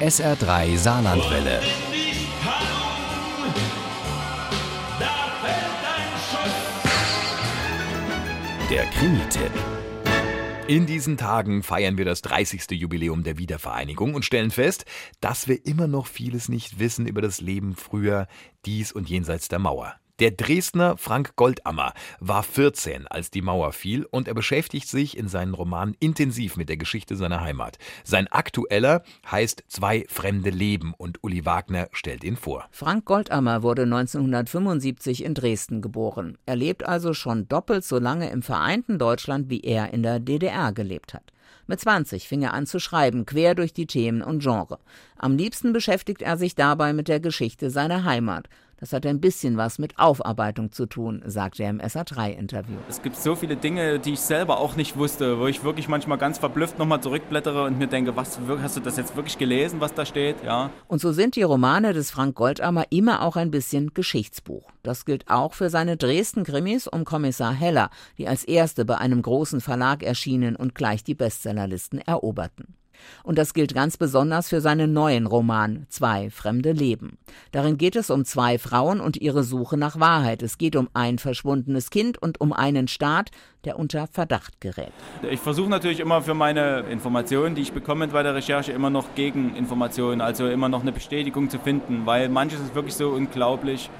SR3 Saarlandwelle. Der Krimi-Tipp. In diesen Tagen feiern wir das 30. Jubiläum der Wiedervereinigung und stellen fest, dass wir immer noch vieles nicht wissen über das Leben früher, dies und jenseits der Mauer. Der Dresdner Frank Goldammer war 14, als die Mauer fiel, und er beschäftigt sich in seinen Romanen intensiv mit der Geschichte seiner Heimat. Sein aktueller heißt Zwei fremde Leben und Uli Wagner stellt ihn vor. Frank Goldammer wurde 1975 in Dresden geboren. Er lebt also schon doppelt so lange im vereinten Deutschland, wie er in der DDR gelebt hat. Mit 20 fing er an zu schreiben, quer durch die Themen und Genre. Am liebsten beschäftigt er sich dabei mit der Geschichte seiner Heimat. Das hat ein bisschen was mit Aufarbeitung zu tun, sagt er im SA3-Interview. Es gibt so viele Dinge, die ich selber auch nicht wusste, wo ich wirklich manchmal ganz verblüfft nochmal zurückblättere und mir denke, was, hast du das jetzt wirklich gelesen, was da steht? Ja. Und so sind die Romane des Frank Goldammer immer auch ein bisschen Geschichtsbuch. Das gilt auch für seine Dresden-Krimis um Kommissar Heller, die als erste bei einem großen Verlag erschienen und gleich die Bestsellerlisten eroberten. Und das gilt ganz besonders für seinen neuen Roman Zwei fremde Leben. Darin geht es um zwei Frauen und ihre Suche nach Wahrheit. Es geht um ein verschwundenes Kind und um einen Staat, der unter Verdacht gerät. Ich versuche natürlich immer für meine Informationen, die ich bekomme bei der Recherche, immer noch Gegeninformationen, also immer noch eine Bestätigung zu finden, weil manches ist wirklich so unglaublich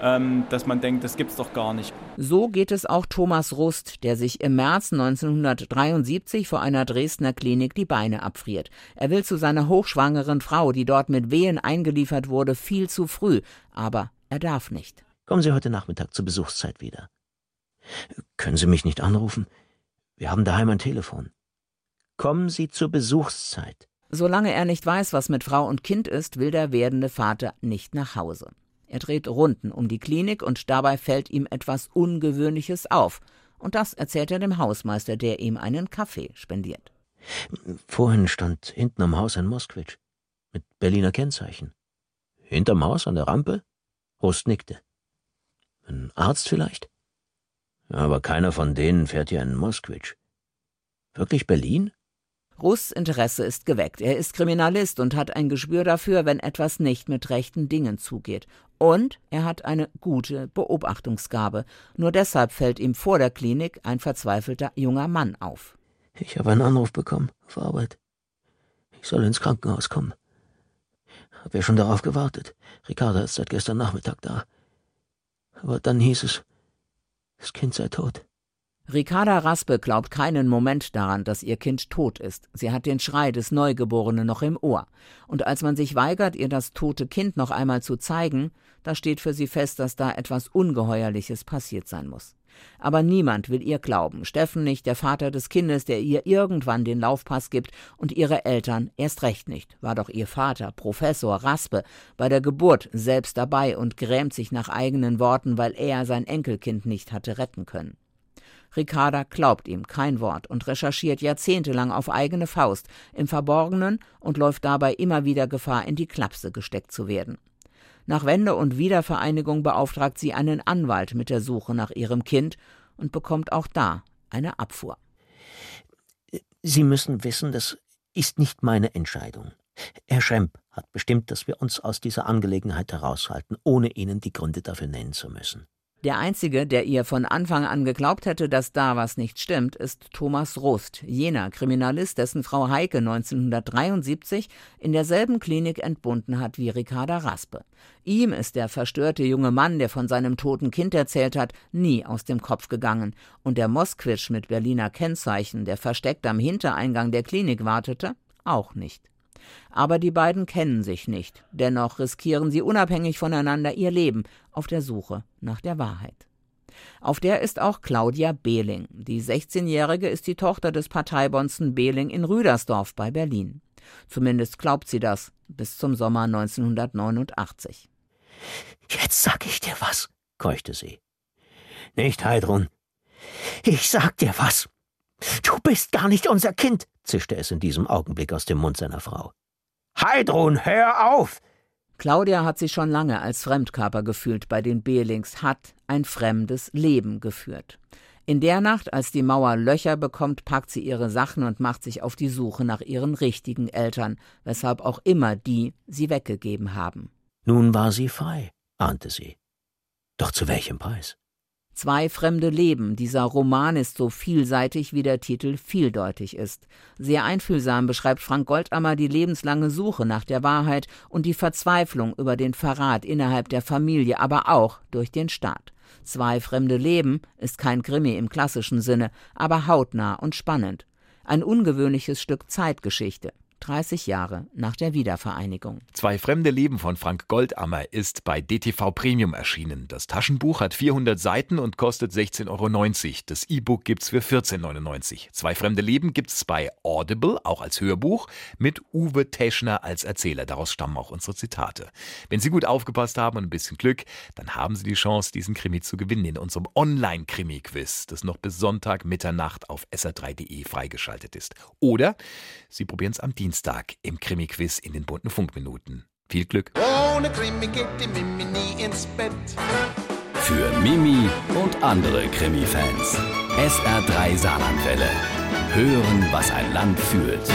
dass man denkt, das gibt's doch gar nicht. So geht es auch Thomas Rust, der sich im März 1973 vor einer Dresdner Klinik die Beine abfriert. Er will zu seiner hochschwangeren Frau, die dort mit Wehen eingeliefert wurde, viel zu früh, aber er darf nicht. Kommen Sie heute Nachmittag zur Besuchszeit wieder. Können Sie mich nicht anrufen? Wir haben daheim ein Telefon. Kommen Sie zur Besuchszeit. Solange er nicht weiß, was mit Frau und Kind ist, will der werdende Vater nicht nach Hause. Er dreht Runden um die Klinik und dabei fällt ihm etwas Ungewöhnliches auf. Und das erzählt er dem Hausmeister, der ihm einen Kaffee spendiert. Vorhin stand hinten am Haus ein Moskwitsch mit Berliner Kennzeichen. Hinterm Haus an der Rampe? Rust nickte. Ein Arzt vielleicht? Aber keiner von denen fährt hier einen Moskwitsch. Wirklich Berlin? Russ Interesse ist geweckt. Er ist Kriminalist und hat ein Gespür dafür, wenn etwas nicht mit rechten Dingen zugeht. Und er hat eine gute Beobachtungsgabe. Nur deshalb fällt ihm vor der Klinik ein verzweifelter junger Mann auf. Ich habe einen Anruf bekommen auf Arbeit. Ich soll ins Krankenhaus kommen. Hab ja schon darauf gewartet. Ricarda ist seit gestern Nachmittag da. Aber dann hieß es, das Kind sei tot. Ricarda Raspe glaubt keinen Moment daran, dass ihr Kind tot ist. Sie hat den Schrei des Neugeborenen noch im Ohr. Und als man sich weigert, ihr das tote Kind noch einmal zu zeigen, da steht für sie fest, dass da etwas Ungeheuerliches passiert sein muss. Aber niemand will ihr glauben. Steffen nicht, der Vater des Kindes, der ihr irgendwann den Laufpass gibt, und ihre Eltern erst recht nicht. War doch ihr Vater, Professor Raspe, bei der Geburt selbst dabei und grämt sich nach eigenen Worten, weil er sein Enkelkind nicht hatte retten können. Ricarda glaubt ihm kein Wort und recherchiert jahrzehntelang auf eigene Faust im Verborgenen und läuft dabei immer wieder Gefahr, in die Klapse gesteckt zu werden. Nach Wende und Wiedervereinigung beauftragt sie einen Anwalt mit der Suche nach ihrem Kind und bekommt auch da eine Abfuhr. Sie müssen wissen, das ist nicht meine Entscheidung. Herr Schemp hat bestimmt, dass wir uns aus dieser Angelegenheit heraushalten, ohne Ihnen die Gründe dafür nennen zu müssen. Der Einzige, der ihr von Anfang an geglaubt hätte, dass da was nicht stimmt, ist Thomas Rost, jener Kriminalist, dessen Frau Heike 1973 in derselben Klinik entbunden hat wie Ricarda Raspe. Ihm ist der verstörte junge Mann, der von seinem toten Kind erzählt hat, nie aus dem Kopf gegangen. Und der Moskwitsch mit Berliner Kennzeichen, der versteckt am Hintereingang der Klinik wartete, auch nicht. Aber die beiden kennen sich nicht. Dennoch riskieren sie unabhängig voneinander ihr Leben auf der Suche nach der Wahrheit. Auf der ist auch Claudia Behling. Die 16-Jährige ist die Tochter des Parteibonzen Behling in Rüdersdorf bei Berlin. Zumindest glaubt sie das bis zum Sommer 1989. Jetzt sag ich dir was, keuchte sie. Nicht, Heidrun. Ich sag dir was. Du bist gar nicht unser Kind, zischte es in diesem Augenblick aus dem Mund seiner Frau. Heidrun, hör auf! Claudia hat sich schon lange als Fremdkörper gefühlt bei den Behlings, hat ein fremdes Leben geführt. In der Nacht, als die Mauer Löcher bekommt, packt sie ihre Sachen und macht sich auf die Suche nach ihren richtigen Eltern, weshalb auch immer die sie weggegeben haben. Nun war sie frei, ahnte sie. Doch zu welchem Preis? Zwei fremde Leben. Dieser Roman ist so vielseitig, wie der Titel vieldeutig ist. Sehr einfühlsam beschreibt Frank Goldammer die lebenslange Suche nach der Wahrheit und die Verzweiflung über den Verrat innerhalb der Familie, aber auch durch den Staat. Zwei fremde Leben ist kein Krimi im klassischen Sinne, aber hautnah und spannend. Ein ungewöhnliches Stück Zeitgeschichte. 30 Jahre nach der Wiedervereinigung. Zwei fremde Leben von Frank Goldammer ist bei DTV Premium erschienen. Das Taschenbuch hat 400 Seiten und kostet 16,90 Euro. Das E-Book gibt's für 14,99 Euro. Zwei fremde Leben gibt's bei Audible, auch als Hörbuch, mit Uwe Teschner als Erzähler. Daraus stammen auch unsere Zitate. Wenn Sie gut aufgepasst haben und ein bisschen Glück, dann haben Sie die Chance, diesen Krimi zu gewinnen in unserem Online-Krimi-Quiz, das noch bis Sonntag Mitternacht auf sr3.de freigeschaltet ist. Oder Sie probieren es am Dienstag Dienstag im Krimi-Quiz in den bunten Funkminuten. Viel Glück. Ohne Krimi geht die Mimi nie ins Bett. Für Mimi und andere Krimi-Fans. SR3 Saarlandwelle. Hören, was ein Land fühlt.